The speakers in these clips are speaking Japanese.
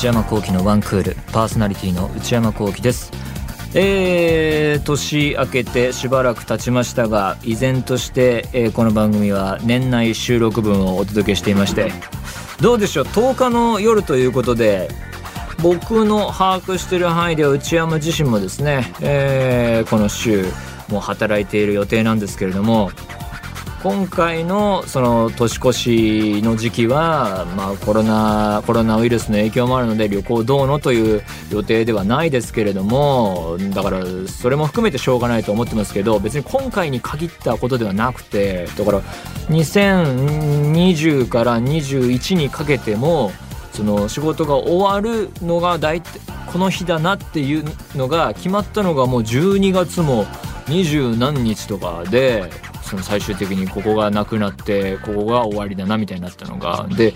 内山聖輝のワンクールパーソナリティの内山聖輝です。えー、年明けてしばらく経ちましたが依然として、えー、この番組は年内収録分をお届けしていましてどうでしょう？10日の夜ということで僕の把握してる範囲では内山自身もですね、えー、この週も働いている予定なんですけれども今回のその年越しの時期は、まあ、コロナコロナウイルスの影響もあるので旅行どうのという予定ではないですけれどもだからそれも含めてしょうがないと思ってますけど別に今回に限ったことではなくてだから2020から21にかけてもその仕事が終わるのが大体この日だなっていうのが決まったのがもう12月も二十何日とかでその最終的にここがなくなってここが終わりだなみたいになったのがで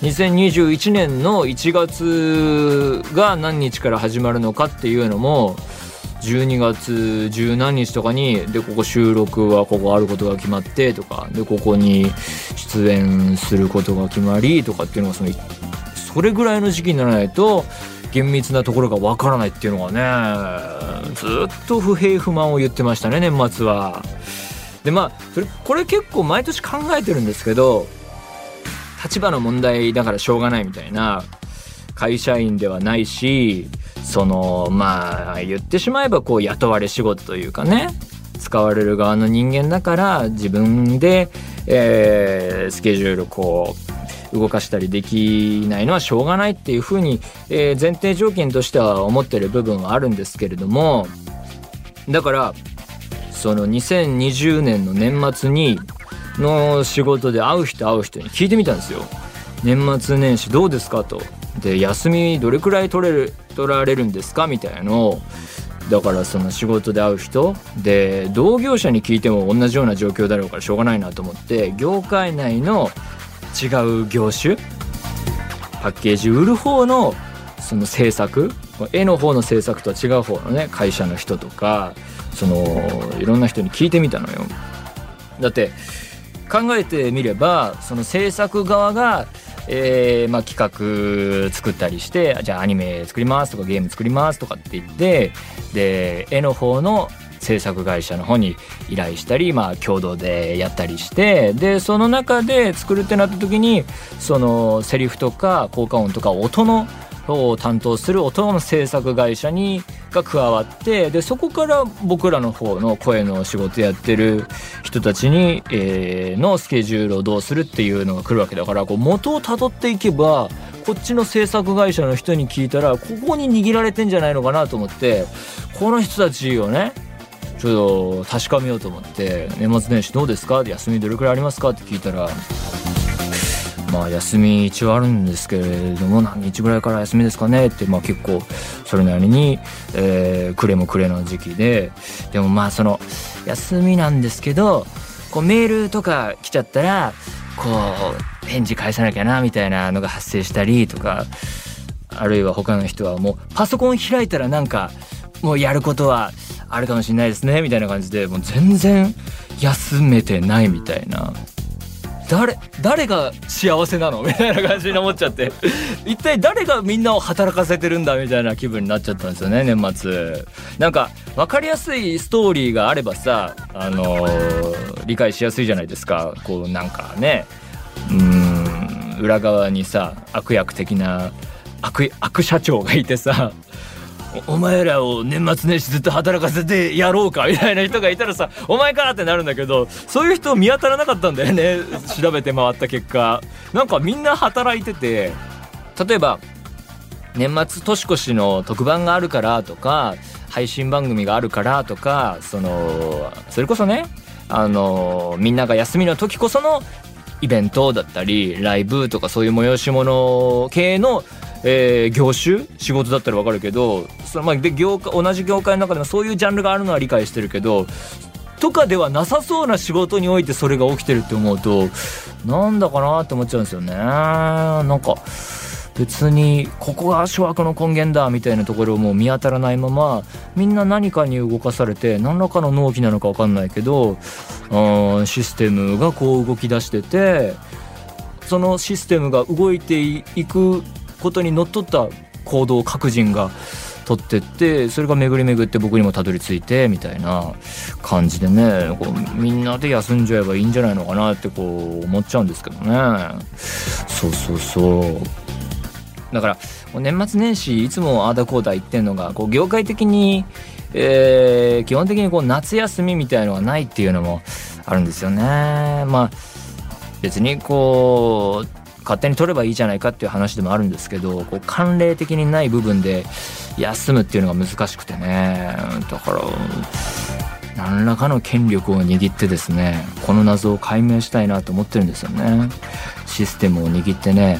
2021年の1月が何日から始まるのかっていうのも12月十何日とかにでここ収録はここあることが決まってとかでここに出演することが決まりとかっていうのがそのそれぐらいの時期にならないと厳密なところがわからないっていうのがねずっと不平不満を言ってましたね年末は。でまあそれこれ結構毎年考えてるんですけど立場の問題だからしょうがないみたいな会社員ではないしそのまあ言ってしまえばこう雇われ仕事というかね使われる側の人間だから自分で、えー、スケジュールこう動かしたりできないのはしょうがないっていうふうに、えー、前提条件としては思ってる部分はあるんですけれどもだからその2020年の年末にの仕事で会う人会う人に聞いてみたんですよ年末年始どうですか？と。で休みどれくらい取れる取られるんですか？みたいなのを。だからその仕事で会う人。で同業者に聞いても同じような状況だろうからしょうがないなと思って業界内の違う業種パッケージ売る方のその制作絵の方の制作とは違う方のね会社の人とかそのいろんな人に聞いてみたのよ。だって考えてみればその制作側が、えーまあ、企画作ったりしてじゃあアニメ作りますとかゲーム作りますとかって言ってで絵の方の制作会社の方に依頼したり、まあ、共同でやったりしてでその中で作るってなった時にそのセリフとか効果音とか音のを担当する音の制作会社にが加わってでそこから僕らの方の声の仕事やってる人たちに、えー、のスケジュールをどうするっていうのが来るわけだからこう元をたどっていけばこっちの制作会社の人に聞いたらここに握られてんじゃないのかなと思ってこの人たちをねちょっと確かめようと思って「年末年始どうですか?」って休みどれくらいありますか?」って聞いたらまあ休み一応あるんですけれども何日ぐらいから休みですかねってまあ結構それなりに、えー、暮れも暮れの時期ででもまあその休みなんですけどこうメールとか来ちゃったらこう返事返さなきゃなみたいなのが発生したりとかあるいは他の人はもうパソコン開いたらなんかもうやることはあるかもしれないですねみたいな感じでもう全然休めてないみたいな。誰誰が幸せなの？みたいな感じに思っちゃって。一体誰がみんなを働かせてるんだみたいな気分になっちゃったんですよね年末。なんか分かりやすいストーリーがあればさあのー、理解しやすいじゃないですか。こうなんかねうん裏側にさ悪役的な悪悪社長がいてさお前らを年末年始ずっと働かせてやろうかみたいな人がいたらさお前かってなるんだけどそういう人見当たらなかったんだよね。調べて回った結果。なんかみんな働いてて例えば年末年越しの特番があるからとか配信番組があるからとかそのそれこそねあのみんなが休みの時こそのイベントだったりライブとかそういう催し物系のえー、業種？仕事だったら分かるけどそ、まあ、で業界同じ業界の中でもそういうジャンルがあるのは理解してるけどとかではなさそうな仕事においてそれが起きてるって思うとなんだかなって思っちゃうんですよね。なんか別にここが諸悪の根源だみたいなところも見当たらないままみんな何かに動かされて何らかの納期なのか分かんないけどうんシステムがこう動き出しててそのシステムが動いていくことにのっとった行動を各人が取ってってそれが巡り巡って僕にもたどり着いてみたいな感じでねこうみんなで休んじゃえばいいんじゃないのかなってこう思っちゃうんですけどね。そうそうそう。だから年末年始いつもああだこうだ言ってんのがこう業界的に、えー、基本的にこう夏休みみたいのがないっていうのもあるんですよね。まあ別にこう勝手に取ればいいじゃないかっていう話でもあるんですけどこう慣例的にない部分で休むっていうのが難しくてね。だから何らかの権力を握ってですねこの謎を解明したいなと思ってるんですよね。システムを握ってね、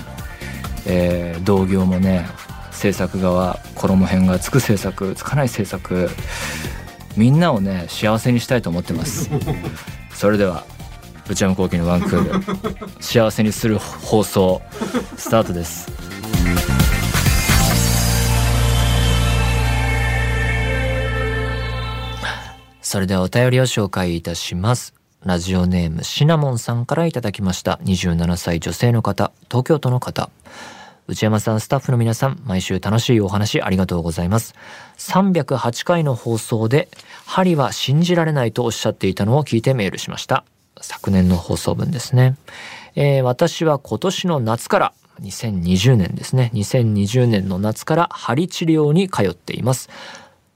えー、同業もね制作側衣辺がつく制作つかない制作みんなをね幸せにしたいと思ってます。それでは内山聖輝のワンクール。幸せにする放送スタートです。それではお便りを紹介いたします。ラジオネームシナモンさんからいただきました。27歳女性の方東京都の方。内山さんスタッフの皆さん毎週楽しいお話ありがとうございます。308回の放送で針は信じられないとおっしゃっていたのを聞いてメールしました昨年の放送分ですね。えー、私は今年の夏から2020年ですね。2020年の夏から針治療に通っています。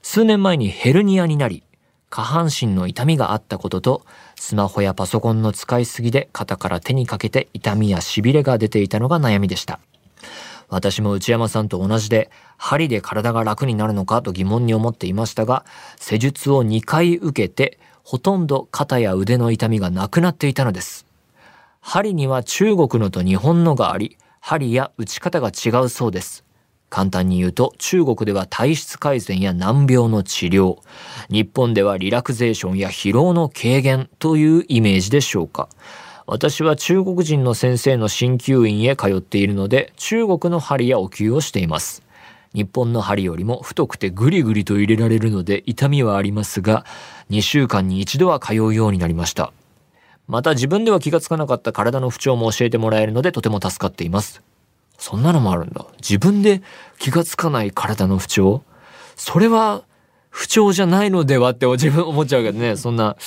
数年前にヘルニアになり、下半身の痛みがあったことと、スマホやパソコンの使いすぎで肩から手にかけて痛みや痺れが出ていたのが悩みでした。私も内山さんと同じで、針で体が楽になるのかと疑問に思っていましたが、施術を2回受けて、ほとんど肩や腕の痛みがなくなっていたのです。針には中国のと日本のがあり、針や打ち方が違うそうです。簡単に言うと中国では体質改善や難病の治療、日本ではリラクゼーションや疲労の軽減というイメージでしょうか。私は中国人の先生の鍼灸院へ通っているので中国の針やお灸をしています。日本の針よりも太くてグリグリと入れられるので痛みはありますが、2週間に一度は通うようになりました。また自分では気がつかなかった体の不調も教えてもらえるのでとても助かっています。そんなのもあるんだ。自分で気がつかない体の不調？それは不調じゃないのではって自分思っちゃうけどね。そんな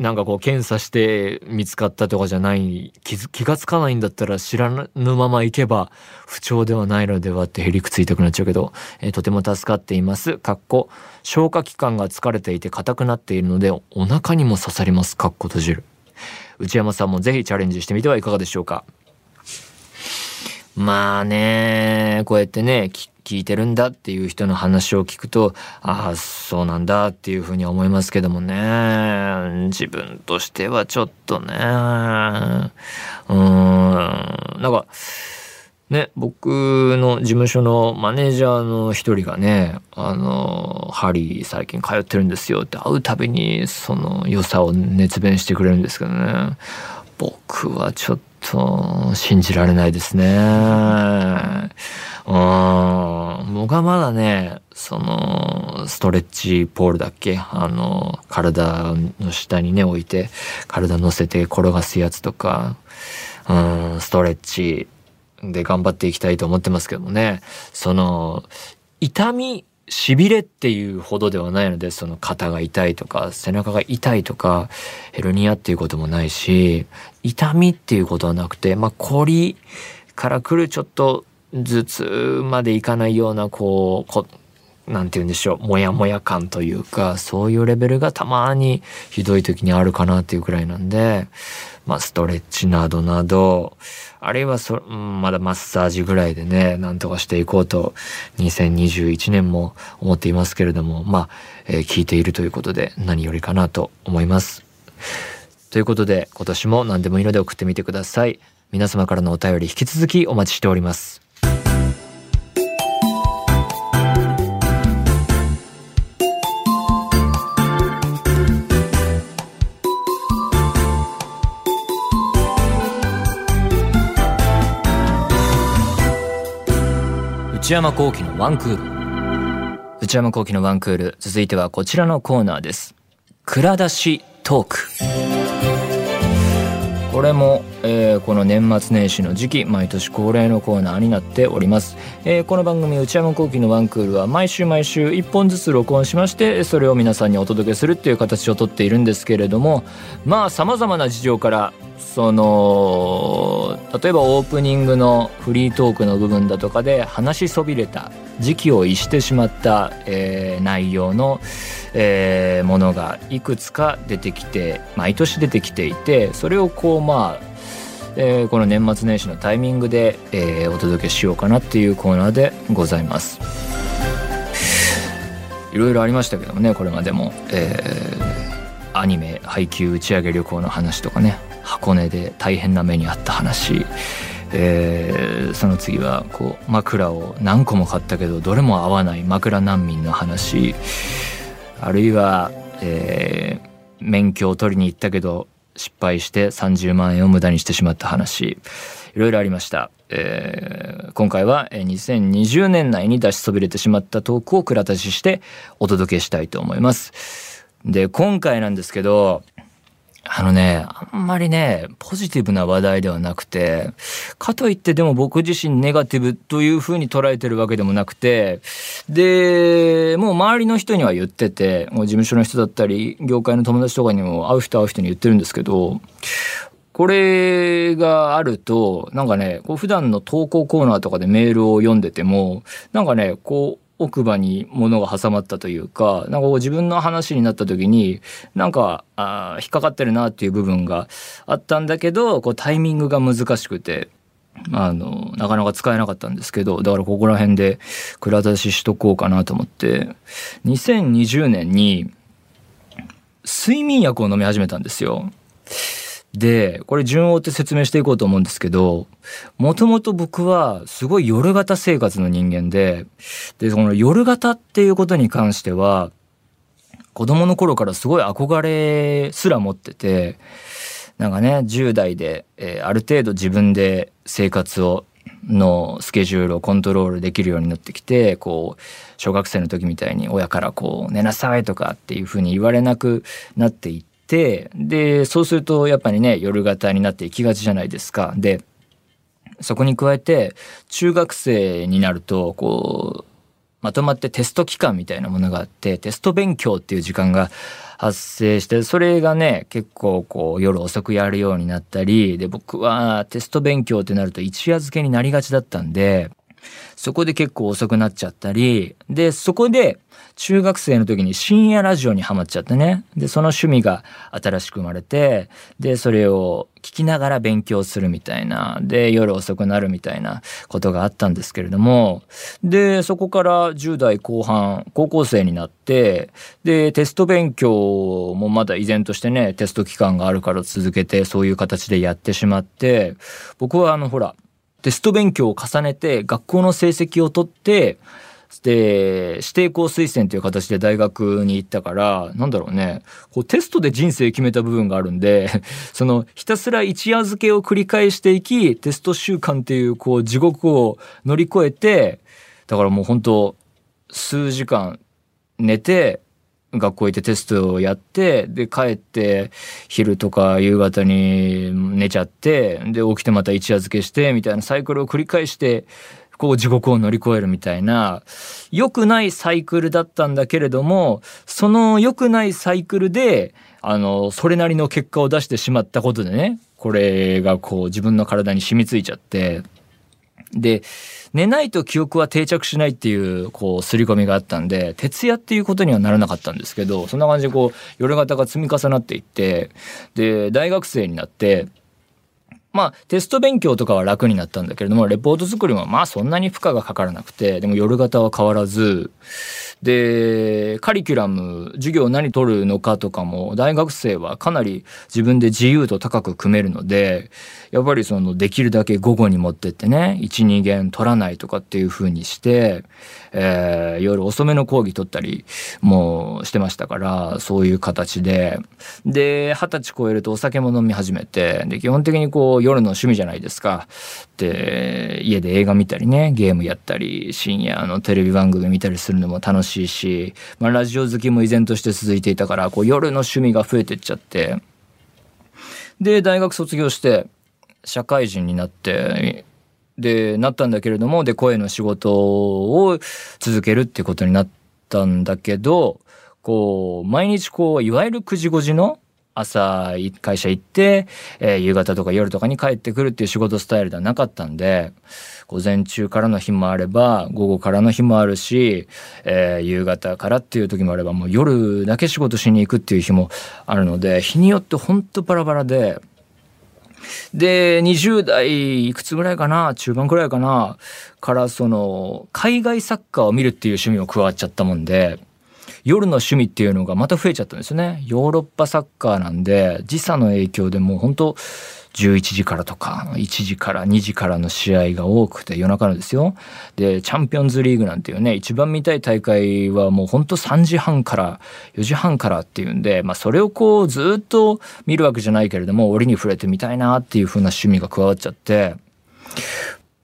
なんかこう検査して見つかったとかじゃない気気がつかないんだったら知らぬまま行けば不調ではないのではってへりくついたくなっちゃうけど、えー、とても助かっています。かっこ消化器官が疲れていて硬くなっているのでお腹にも刺さります。かっこ閉じる。内山さんもぜひチャレンジしてみてはいかがでしょうか？まあね、こうやってね、聞いてるんだっていう人の話を聞くと、ああ、そうなんだっていうふうに思いますけどもね。自分としてはちょっとね。うーん。なんか、ね、僕の事務所のマネージャーの一人がね、あの、針最近通ってるんですよって会うたびにその良さを熱弁してくれるんですけどね。僕はちょっと信じられないですね。うん。僕はまだね、その、ストレッチポールだっけ？あの、体の下にね、置いて、体乗せて転がすやつとか、うん、ストレッチで頑張っていきたいと思ってますけどもね。その、痛み、痺れっていうほどではないので、その肩が痛いとか、背中が痛いとか、ヘルニアっていうこともないし、痛みっていうことはなくて、まあ、凝りから来るちょっと頭痛までいかないようなこうこなんて言うんでしょうモヤモヤ感というかそういうレベルがたまにひどい時にあるかなっていうくらいなんで、まあ、ストレッチなどなどあるいはそ、うん、まだマッサージぐらいでねなんとかしていこうと2021年も思っていますけれどもまあ、えー、聞いているということで何よりかなと思います。ということで今年も何でもいいので送ってみてください。皆様からのお便り引き続きお待ちしております。内山幸喜のワンクール。内山幸喜のワンクール。続いてはこちらのコーナーです。蔵出しトーク。これも、えー、この年末年始の時期毎年恒例のコーナーになっております、えー、この番組内山聖輝のワンクールは毎週毎週1本ずつ録音しましてそれを皆さんにお届けするっていう形をとっているんですけれどもまあさまざまな事情からその例えばオープニングのフリートークの部分だとかで話しそびれた時期を逸してしまった、えー、内容の、えー、ものがいくつか出てきて毎年出てきていてそれをこうまあえー、この年末年始のタイミングで、えー、お届けしようかなっていうコーナーでございます。いろいろありましたけどもねこれまでも、えー、アニメ配給打ち上げ旅行の話とかね箱根で大変な目にあった話。えー、その次はこう枕を何個も買ったけどどれも合わない枕難民の話。あるいは、えー、免許を取りに行ったけど失敗して30万円を無駄にしてしまった話いろいろありました、えー、今回は2020年内に出しそびれてしまったトークを蔵出ししてお届けしたいと思います。で今回なんですけどあのね、あんまりね、ポジティブな話題ではなくて、かといってでも僕自身ネガティブというふうに捉えてるわけでもなくて、で、もう周りの人には言ってて、もう事務所の人だったり、業界の友達とかにも会う人会う人に言ってるんですけど、これがあると、なんかね、こう普段の投稿コーナーとかでメールを読んでても、なんかね、こう、奥歯に物が挟まったというか、なんかこう自分の話になった時に、なんか、あ引っかかってるなっていう部分があったんだけど、こうタイミングが難しくて、あの、なかなか使えなかったんですけど、だからここら辺で蔵出ししとこうかなと思って、2020年に睡眠薬を飲み始めたんですよ。で、これ順を追って説明していこうと思うんですけど、もともと僕はすごい夜型生活の人間で、で、その夜型っていうことに関しては、子供の頃からすごい憧れすら持ってて、なんかね、10代で、えー、ある程度自分で生活を、のスケジュールをコントロールできるようになってきて、こう、小学生の時みたいに親からこう、寝なさいとかっていうふうに言われなくなっていって、てで、そうするとやっぱりね、夜型になっていきがちじゃないですか。で、そこに加えて、中学生になると、こう、まとまってテスト期間みたいなものがあって、テスト勉強っていう時間が発生して、それがね、結構こう夜遅くやるようになったり、で、僕はテスト勉強ってなると一夜漬けになりがちだったんで、そこで結構遅くなっちゃったり、で、そこで中学生の時に深夜ラジオにハマっちゃってね。で、その趣味が新しく生まれて、で、それを聞きながら勉強するみたいな、で、夜遅くなるみたいなことがあったんですけれども、で、そこから10代後半、高校生になって、で、テスト勉強もまだ依然としてね、テスト期間があるから続けて、そういう形でやってしまって、僕はあの、ほら、テスト勉強を重ねて学校の成績を取ってで指定校推薦という形で大学に行ったからなんだろうね。こうテストで人生決めた部分があるんで そのひたすら一夜漬けを繰り返していきテスト週間っていうこう地獄を乗り越えてだからもう本当数時間寝て学校行ってテストをやってで帰って昼とか夕方に寝ちゃってで起きてまた一夜漬けしてみたいなサイクルを繰り返してこう地獄を乗り越えるみたいな良くないサイクルだったんだけれどもその良くないサイクルであのそれなりの結果を出してしまったことでねこれがこう自分の体に染みついちゃってで寝ないと記憶は定着しないっていうこう刷り込みがあったんで徹夜っていうことにはならなかったんですけどそんな感じでこう夜型が積み重なっていってで大学生になってまあテスト勉強とかは楽になったんだけれどもレポート作りもまあそんなに負荷がかからなくてでも夜型は変わらずでカリキュラム授業何取るのかとかも大学生はかなり自分で自由度高く組めるのでやっぱりそのできるだけ午後に持ってってね12限取らないとかっていう風にして、えー、夜遅めの講義取ったりもしてましたからそういう形で。で二十歳超えるとお酒も飲み始めてで基本的にこう夜の趣味じゃないですか。で家で映画見たりねゲームやったり深夜のテレビ番組見たりするのも楽しいし、まあ、ラジオ好きも依然として続いていたからこう夜の趣味が増えてっちゃって。で大学卒業して社会人になってでなったんだけれどもで声の仕事を続けるっていうことになったんだけどこう毎日こういわゆる9時5時の朝会社行って、えー、夕方とか夜とかに帰ってくるっていう仕事スタイルではなかったんで午前中からの日もあれば午後からの日もあるし、えー、夕方からっていう時もあればもう夜だけ仕事しに行くっていう日もあるので日によってほんとバラバラで。で20代いくつぐらいかな？中盤ぐらいかな？からその海外サッカーを見るっていう趣味も加わっちゃったもんで夜の趣味っていうのがまた増えちゃったんですよね。ヨーロッパサッカーなんで時差の影響でもう本当11時からとか1時から2時からの試合が多くて夜中のですよ。でチャンピオンズリーグなんていうね一番見たい大会はもうほんと3時半から4時半からっていうんで、まあ、それをこうずっと見るわけじゃないけれども折に触れてみたいなっていう風な趣味が加わっちゃって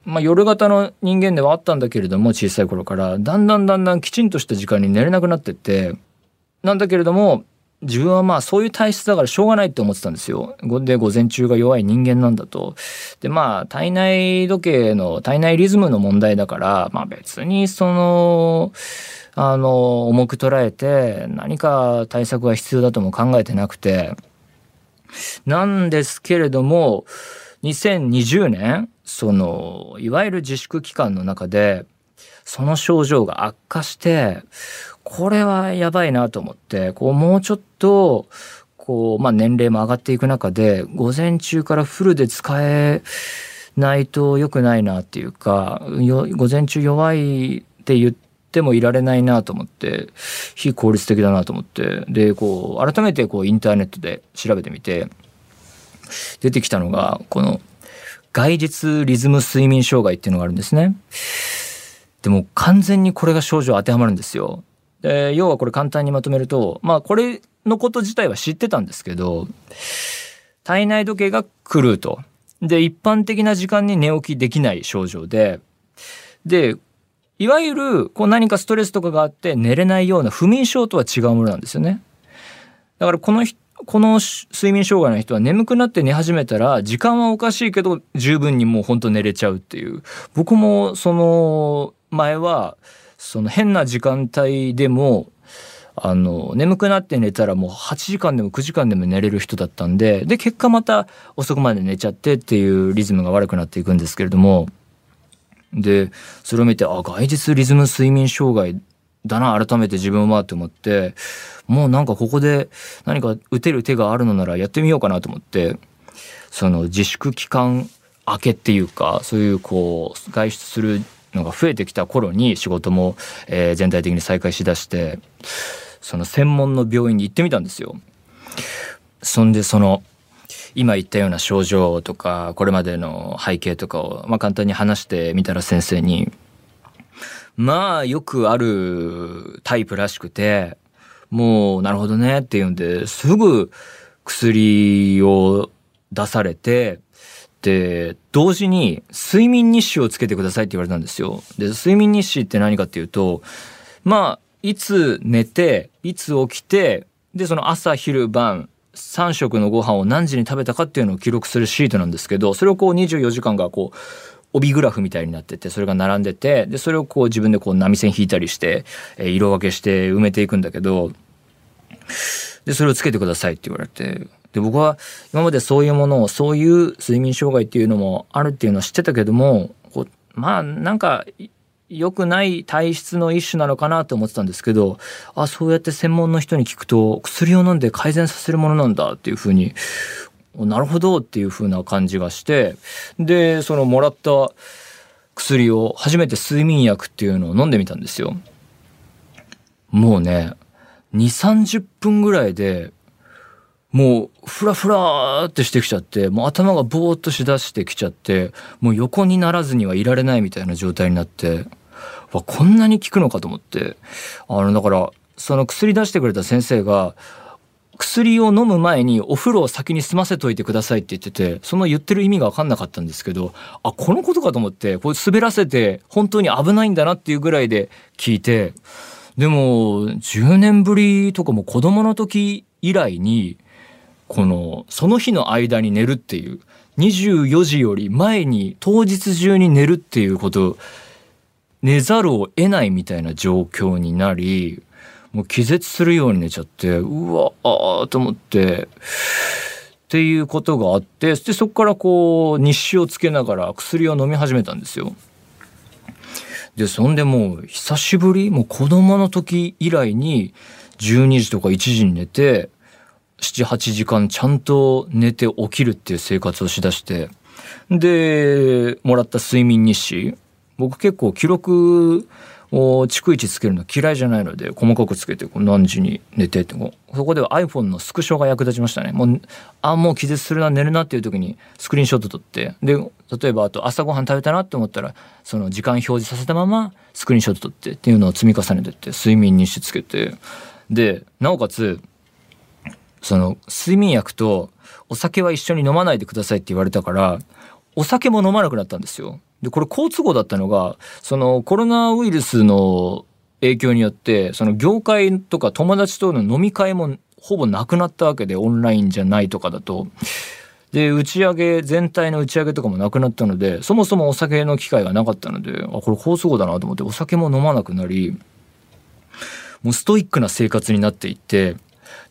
まあ、夜型の人間ではあったんだけれども小さい頃からだんだんだんだんきちんとした時間に寝れなくなってってなんだけれども自分はまあそういう体質だからしょうがないって思ってたんですよ。で午前中が弱い人間なんだと。でまあ体内時計の体内リズムの問題だからまあ別にそのあの重く捉えて何か対策が必要だとも考えてなくてなんですけれども2020年そのいわゆる自粛期間の中でその症状が悪化してこれはやばいなと思ってこうもうちょっとこう、まあ、年齢も上がっていく中で午前中からフルで使えないと良くないなっていうか午前中弱いって言ってもいられないなと思って非効率的だなと思ってでこう改めてこうインターネットで調べてみて出てきたのがこの外実リズム睡眠障害っていうのがあるんですね。でも完全にこれが症状当てはまるんですよ。で要はこれ簡単にまとめるとまあこれのこと自体は知ってたんですけど体内時計が狂うと。で一般的な時間に寝起きできない症状ででいわゆるこう何かストレスとかがあって寝れないような不眠症とは違うものなんですよね。だからこのこの睡眠障害の人は眠くなって寝始めたら時間はおかしいけど十分にもうほんと寝れちゃうっていう僕もその前はその変な時間帯でもあの眠くなって寝たらもう8時間でも9時間でも寝れる人だったんでで結果また遅くまで寝ちゃってっていうリズムが悪くなっていくんですけれどもでそれを見てあ外実リズム睡眠障害だな改めて自分はって思ってもうなんかここで何か打てる手があるのならやってみようかなと思ってその自粛期間明けっていうかそういうこう外出するのが増えてきた頃に仕事も、えー、全体的に再開しだしてその専門の病院に行ってみたんですよ。そんでその今言ったような症状とかこれまでの背景とかを、まあ、簡単に話してみたら先生にまあよくあるタイプらしくてもうなるほどねっていうんですぐ薬を出されて同時に睡眠日誌をつけてくださいって言われたんですよ。で睡眠日誌って何かっていうとまあいつ寝ていつ起きてでその朝昼晩3食のご飯を何時に食べたかっていうのを記録するシートなんですけどそれをこう24時間がこう帯グラフみたいになっててそれが並んでてでそれをこう自分でこう波線引いたりして、え色分けして埋めていくんだけどでそれをつけてくださいって言われてで僕は今までそういうものをそういう睡眠障害っていうのもあるっていうのは知ってたけどもこうまあなんか良くない体質の一種なのかなと思ってたんですけどあそうやって専門の人に聞くと薬を飲んで改善させるものなんだっていうふうになるほどっていう風な感じがしてでそのもらった薬を初めて睡眠薬っていうのを飲んでみたんですよ。もうね2 3 0分ぐらいでもうフラフラってしてきちゃってもう頭がボーっとしだしてきちゃってもう横にならずにはいられないみたいな状態になってわこんなに効くのかと思って。あのだからその薬出してくれた先生が薬を飲む前にお風呂を先に済ませといてくださいって言っててその言ってる意味が分かんなかったんですけどあこのことかと思ってこれ滑らせて本当に危ないんだなっていうぐらいで聞いてでも10年ぶりとかも子供の時以来にこのその日の間に寝るっていう24時より前に当日中に寝るっていうこと寝ざるを得ないみたいな状況になりもう気絶するように寝ちゃってうわあと思ってっていうことがあってでそこからこう日誌をつけながら薬を飲み始めたんですよ。でそんでもう久しぶりもう子供の時以来に12時とか1時に寝て78時間ちゃんと寝て起きるっていう生活をしだしてでもらった睡眠日誌。僕結構記録を逐一つけるの嫌いじゃないので細かくつけてこう何時に寝てってそこでは iPhone のスクショが役立ちましたね。もうあもう気絶するな寝るなっていう時にスクリーンショット撮って。で例えばあと朝ごはん食べたなって思ったらその時間表示させたままスクリーンショット撮ってっていうのを積み重ねてって睡眠日誌つけて。でなおかつその睡眠薬とお酒は一緒に飲まないでくださいって言われたからお酒も飲まなくなったんですよ。でこれ好都合だったのがそのコロナウイルスの影響によってその業界とか友達との飲み会もほぼなくなったわけでオンラインじゃないとかだと。で打ち上げ全体の打ち上げとかもなくなったのでそもそもお酒の機会がなかったのであこれ好都合だなと思ってお酒も飲まなくなりもうストイックな生活になっていって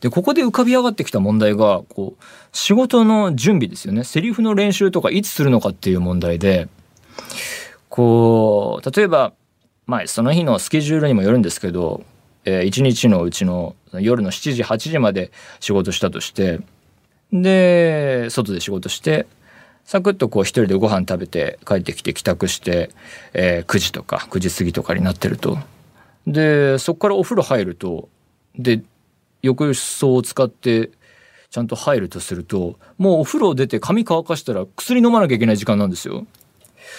でここで浮かび上がってきた問題がこう仕事の準備ですよね。セリフの練習とかいつするのかっていう問題でこう例えばまあその日のスケジュールにもよるんですけど、えー、1日のうちの夜の7時8時まで仕事したとしてで外で仕事してサクッとこう一人でご飯食べて帰ってきて帰宅して、えー、9時とか9時過ぎとかになってると。でそこからお風呂入るとで浴槽を使ってちゃんと入るとするともうお風呂出て髪乾かしたら薬飲まなきゃいけない時間なんですよ。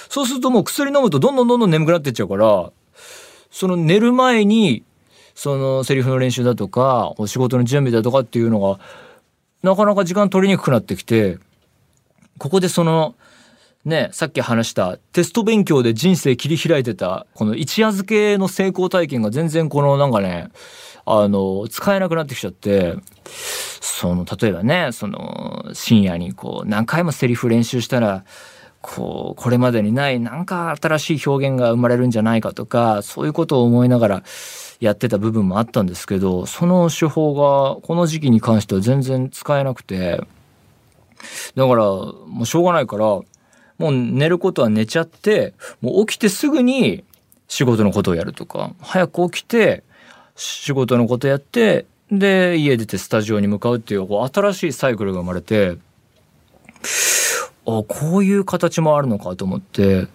そうするともう薬飲むとどんどんどんどん眠くなってっちゃうからその寝る前にそのセリフの練習だとかお仕事の準備だとかっていうのがなかなか時間取りにくくなってきてここでそのねさっき話したテスト勉強で人生切り開いてたこの一夜漬けの成功体験が全然このなんかねあの使えなくなってきちゃってその例えばねその深夜にこう何回もセリフ練習したらこうこれまでにないなんか新しい表現が生まれるんじゃないかとかそういうことを思いながらやってた部分もあったんですけどその手法がこの時期に関しては全然使えなくてだからもうしょうがないからもう寝ることは寝ちゃってもう起きてすぐに仕事のことをやるとか早く起きて仕事のことやってで家出てスタジオに向かうっていうこう新しいサイクルが生まれてあこういう形もあるのかと思って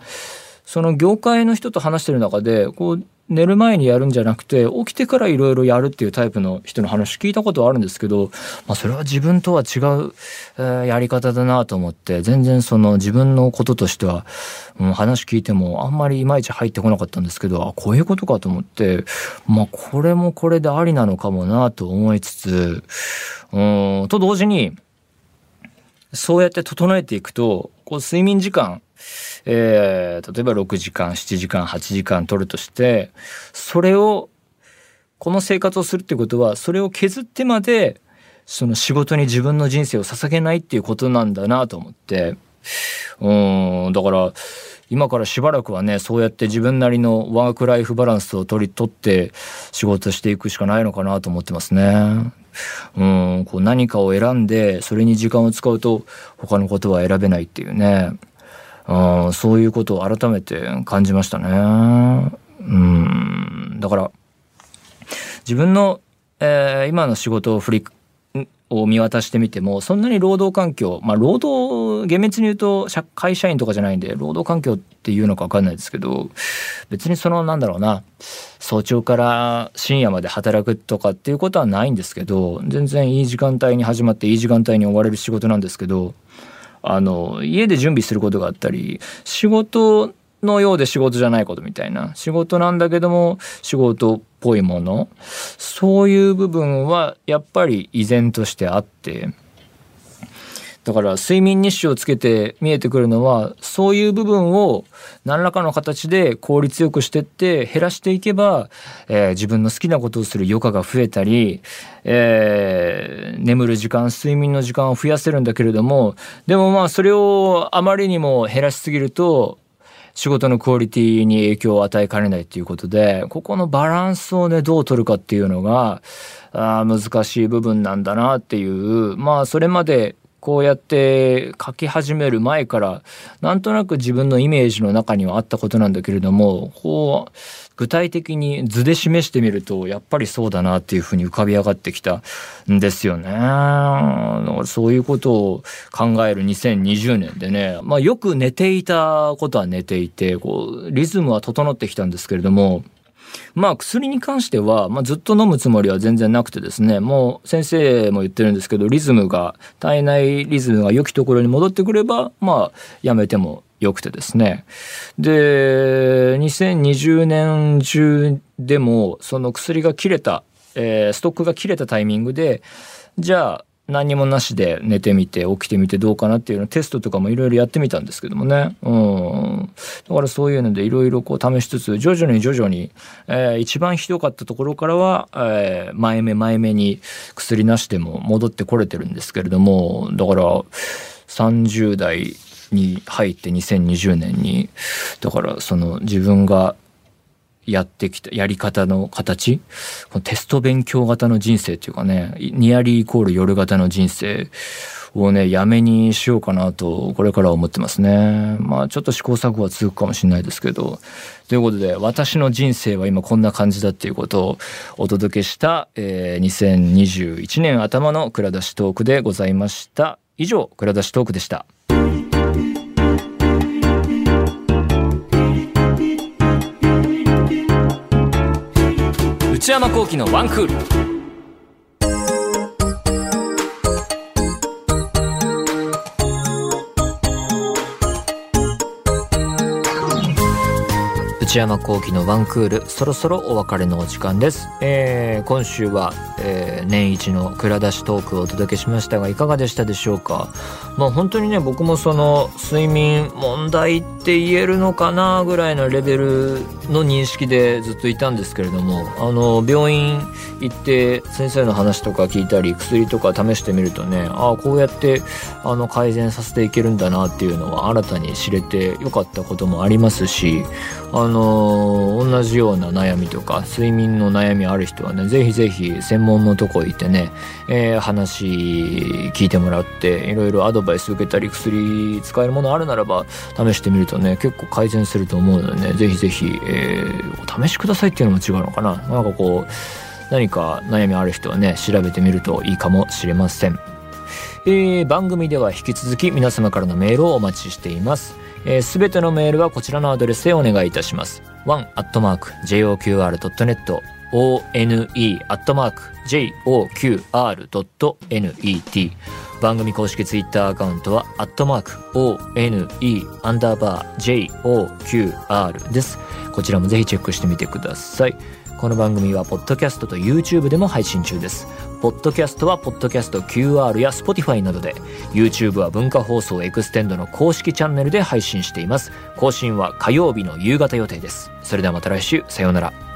その業界の人と話してる中でこう寝る前にやるんじゃなくて起きてからいろいろやるっていうタイプの人の話聞いたことはあるんですけど、まあ、それは自分とは違う、えー、やり方だなと思って全然その自分のこととしては、うん、話聞いてもあんまりいまいち入ってこなかったんですけどあこういうことかと思ってまあこれもこれでありなのかもなと思いつつうんと同時にそうやって整えていくとこう睡眠時間えー、例えば6時間7時間8時間取るとしてそれをこの生活をするってことはそれを削ってまでその仕事に自分の人生を捧げないっていうことなんだなと思ってうんだから今からしばらくはねそうやって自分なりのワークライフバランスを取り取って仕事していくしかないのかなと思ってますね。うんこう何かを選んでそれに時間を使うと他のことは選べないっていうねうん、そういうことを改めて感じましたね。うん、だから自分の、えー、今の仕事を振りを見渡してみてもそんなに労働環境まあ労働厳密に言うと会社員とかじゃないんで労働環境っていうのか分かんないですけど別にそのなんだろうな早朝から深夜まで働くとかっていうことはないんですけど全然いい時間帯に始まっていい時間帯に終われる仕事なんですけどあの家で準備することがあったり仕事のようで仕事じゃないことみたいな。仕事なんだけども仕事っぽいもの。そういう部分はやっぱり依然としてあって。だから睡眠日誌をつけて見えてくるのはそういう部分を何らかの形で効率よくしてって減らしていけば、えー、自分の好きなことをする余暇が増えたり、えー、眠る時間睡眠の時間を増やせるんだけれどもでもまあそれをあまりにも減らしすぎると仕事のクオリティに影響を与えかねないということでここのバランスをねどう取るかっていうのがあ難しい部分なんだなっていうまあそれまでこうやって書き始める前からなんとなく自分のイメージの中にはあったことなんだけれどもこう具体的に図で示してみるとやっぱりそうだなっていうふうに浮かび上がってきたんですよね。そういうことを考える2020年でね、まあ、よく寝ていたことは寝ていてこうリズムは整ってきたんですけれどもまあ薬に関しては、まあ、ずっと飲むつもりは全然なくてですね。もう先生も言ってるんですけどリズムが体内リズムが良きところに戻ってくればまあやめてもよくてですね。で2020年中でもその薬が切れた、えー、ストックが切れたタイミングでじゃあ何もなしで寝てみて起きてみてどうかなっていうのテストとかもいろいろやってみたんですけどもね、うん、だからそういうのでいろいろ試しつつ徐々に徐々に、えー、一番ひどかったところからは、えー、前目前目に薬なしでも戻ってこれてるんですけれどもだから30代に入って2020年にだからその自分がやってきたやり方の形？このテスト勉強型の人生っていうかねニアリーイコール夜型の人生をねやめにしようかなとこれからは思ってますね。まあちょっと試行錯誤は続くかもしれないですけど。ということで私の人生は今こんな感じだっていうことをお届けした、えー、2021年頭の蔵出しトークでございました。以上蔵出しトークでした。山幸喜のワンクール。内山幸喜のワンクールそろそろお別れのお時間です、えー、今週は、えー、年一の蔵出しトークをお届けしましたがいかがでしたでしょうか？まあ本当にね僕もその睡眠問題って言えるのかなぐらいのレベルの認識でずっといたんですけれどもあの病院行って先生の話とか聞いたり薬とか試してみるとねああこうやってあの改善させていけるんだなっていうのは新たに知れてよかったこともありますしあの同じような悩みとか睡眠の悩みある人はねぜひぜひ専門のとこ行ってね、えー、話聞いてもらっていろいろアドバイス受けたり薬使えるものあるならば試してみるとね結構改善すると思うのでねぜひぜひ、えー、お試しくださいっていうのも違うのかななんかこう何か悩みある人はね調べてみるといいかもしれません。えー、番組では引き続き皆様からのメールをお待ちしています。す、えー、べ、てのメールはこちらのアドレスへお願いいたします。one.joqr.net one.joqr.net 番組公式ツイッターアカウントは、アットマーク、one, アンダーバー、joqr です。こちらもぜひチェックしてみてください。この番組は、ポッドキャストと YouTube でも配信中です。ポッドキャストは、ポッドキャスト QR や Spotify などで、YouTube は文化放送エクステンドの公式チャンネルで配信しています。更新は火曜日の夕方予定です。それではまた来週、さようなら。